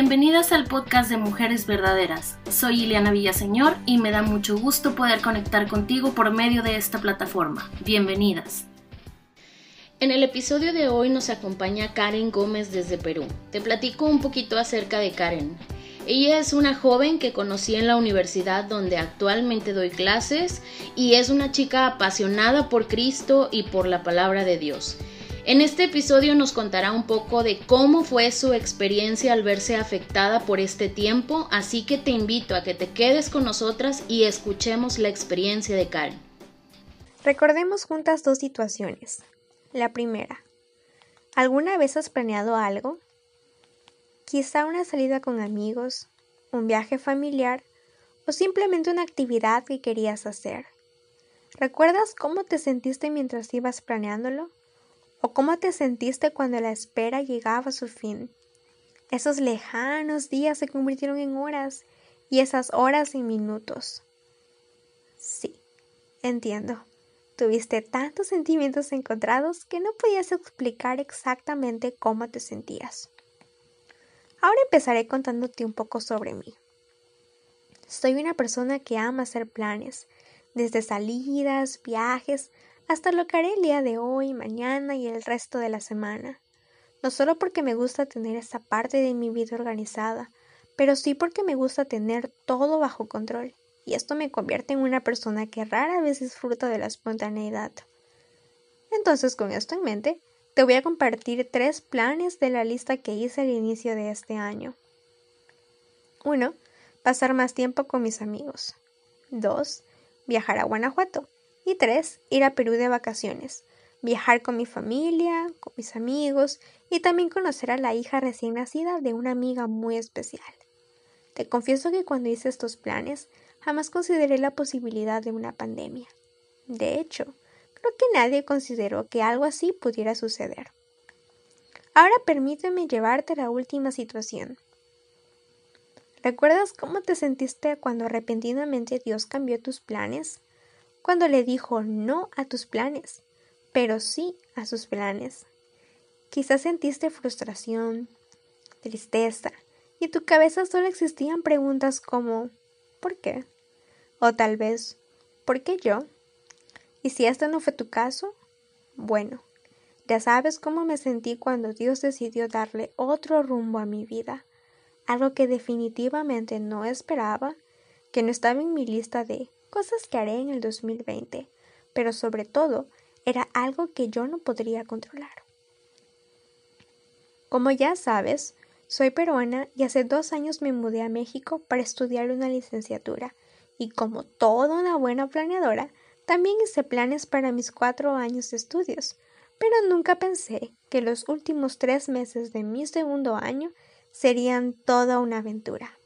Bienvenidas al podcast de Mujeres Verdaderas. Soy Ileana Villaseñor y me da mucho gusto poder conectar contigo por medio de esta plataforma. Bienvenidas. En el episodio de hoy nos acompaña Karen Gómez desde Perú. Te platico un poquito acerca de Karen. Ella es una joven que conocí en la universidad donde actualmente doy clases y es una chica apasionada por Cristo y por la palabra de Dios. En este episodio nos contará un poco de cómo fue su experiencia al verse afectada por este tiempo, así que te invito a que te quedes con nosotras y escuchemos la experiencia de Karen. Recordemos juntas dos situaciones. La primera, ¿alguna vez has planeado algo? Quizá una salida con amigos, un viaje familiar o simplemente una actividad que querías hacer. ¿Recuerdas cómo te sentiste mientras ibas planeándolo? ¿O cómo te sentiste cuando la espera llegaba a su fin? Esos lejanos días se convirtieron en horas y esas horas en minutos. Sí, entiendo. Tuviste tantos sentimientos encontrados que no podías explicar exactamente cómo te sentías. Ahora empezaré contándote un poco sobre mí. Soy una persona que ama hacer planes, desde salidas, viajes, hasta lo que haré el día de hoy, mañana y el resto de la semana. No solo porque me gusta tener esa parte de mi vida organizada, pero sí porque me gusta tener todo bajo control y esto me convierte en una persona que rara vez disfruta de la espontaneidad. Entonces, con esto en mente, te voy a compartir tres planes de la lista que hice al inicio de este año. 1. Pasar más tiempo con mis amigos. 2. Viajar a Guanajuato. Y 3. Ir a Perú de vacaciones. Viajar con mi familia, con mis amigos y también conocer a la hija recién nacida de una amiga muy especial. Te confieso que cuando hice estos planes jamás consideré la posibilidad de una pandemia. De hecho, creo que nadie consideró que algo así pudiera suceder. Ahora permíteme llevarte a la última situación. ¿Recuerdas cómo te sentiste cuando repentinamente Dios cambió tus planes? Cuando le dijo no a tus planes, pero sí a sus planes. Quizás sentiste frustración, tristeza, y en tu cabeza solo existían preguntas como ¿por qué? O tal vez, ¿por qué yo? Y si este no fue tu caso, bueno, ya sabes cómo me sentí cuando Dios decidió darle otro rumbo a mi vida, algo que definitivamente no esperaba, que no estaba en mi lista de cosas que haré en el 2020, pero sobre todo era algo que yo no podría controlar. Como ya sabes, soy peruana y hace dos años me mudé a México para estudiar una licenciatura y como toda una buena planeadora, también hice planes para mis cuatro años de estudios, pero nunca pensé que los últimos tres meses de mi segundo año serían toda una aventura.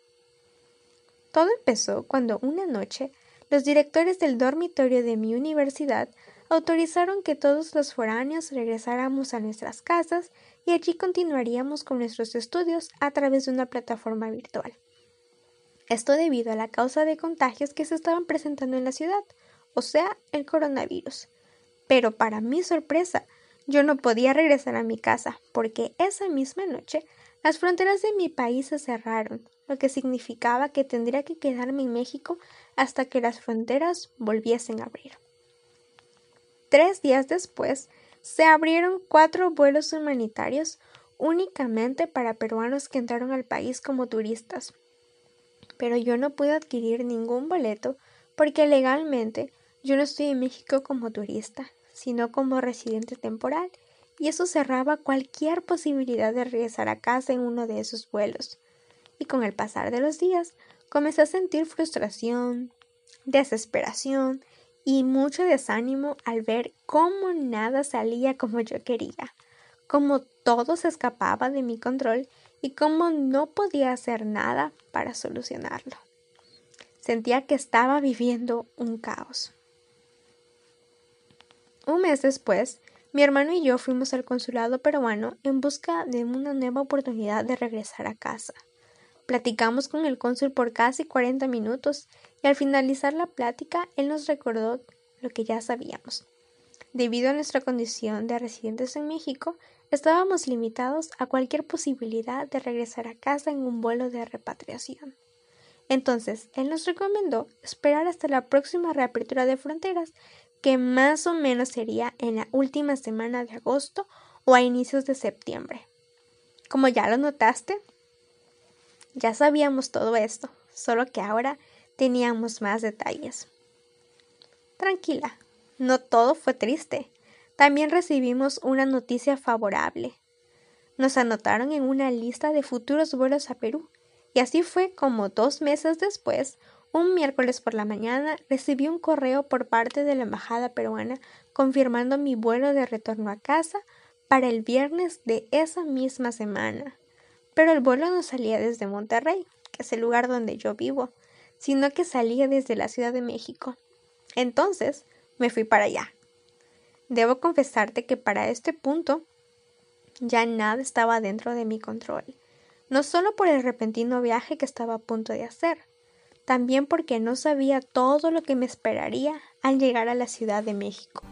Todo empezó cuando una noche los directores del dormitorio de mi universidad autorizaron que todos los foráneos regresáramos a nuestras casas y allí continuaríamos con nuestros estudios a través de una plataforma virtual. Esto debido a la causa de contagios que se estaban presentando en la ciudad, o sea, el coronavirus. Pero para mi sorpresa, yo no podía regresar a mi casa porque esa misma noche las fronteras de mi país se cerraron, lo que significaba que tendría que quedarme en México hasta que las fronteras volviesen a abrir. Tres días después, se abrieron cuatro vuelos humanitarios únicamente para peruanos que entraron al país como turistas. Pero yo no pude adquirir ningún boleto porque legalmente yo no estoy en México como turista, sino como residente temporal, y eso cerraba cualquier posibilidad de regresar a casa en uno de esos vuelos. Y con el pasar de los días comencé a sentir frustración, desesperación y mucho desánimo al ver cómo nada salía como yo quería, cómo todo se escapaba de mi control y cómo no podía hacer nada para solucionarlo. Sentía que estaba viviendo un caos. Un mes después, mi hermano y yo fuimos al consulado peruano en busca de una nueva oportunidad de regresar a casa. Platicamos con el cónsul por casi 40 minutos y al finalizar la plática él nos recordó lo que ya sabíamos. Debido a nuestra condición de residentes en México, estábamos limitados a cualquier posibilidad de regresar a casa en un vuelo de repatriación. Entonces, él nos recomendó esperar hasta la próxima reapertura de fronteras, que más o menos sería en la última semana de agosto o a inicios de septiembre. Como ya lo notaste, ya sabíamos todo esto, solo que ahora teníamos más detalles. Tranquila, no todo fue triste. También recibimos una noticia favorable. Nos anotaron en una lista de futuros vuelos a Perú, y así fue como dos meses después, un miércoles por la mañana, recibí un correo por parte de la Embajada peruana confirmando mi vuelo de retorno a casa para el viernes de esa misma semana. Pero el vuelo no salía desde Monterrey, que es el lugar donde yo vivo, sino que salía desde la Ciudad de México. Entonces me fui para allá. Debo confesarte que para este punto ya nada estaba dentro de mi control, no solo por el repentino viaje que estaba a punto de hacer, también porque no sabía todo lo que me esperaría al llegar a la Ciudad de México.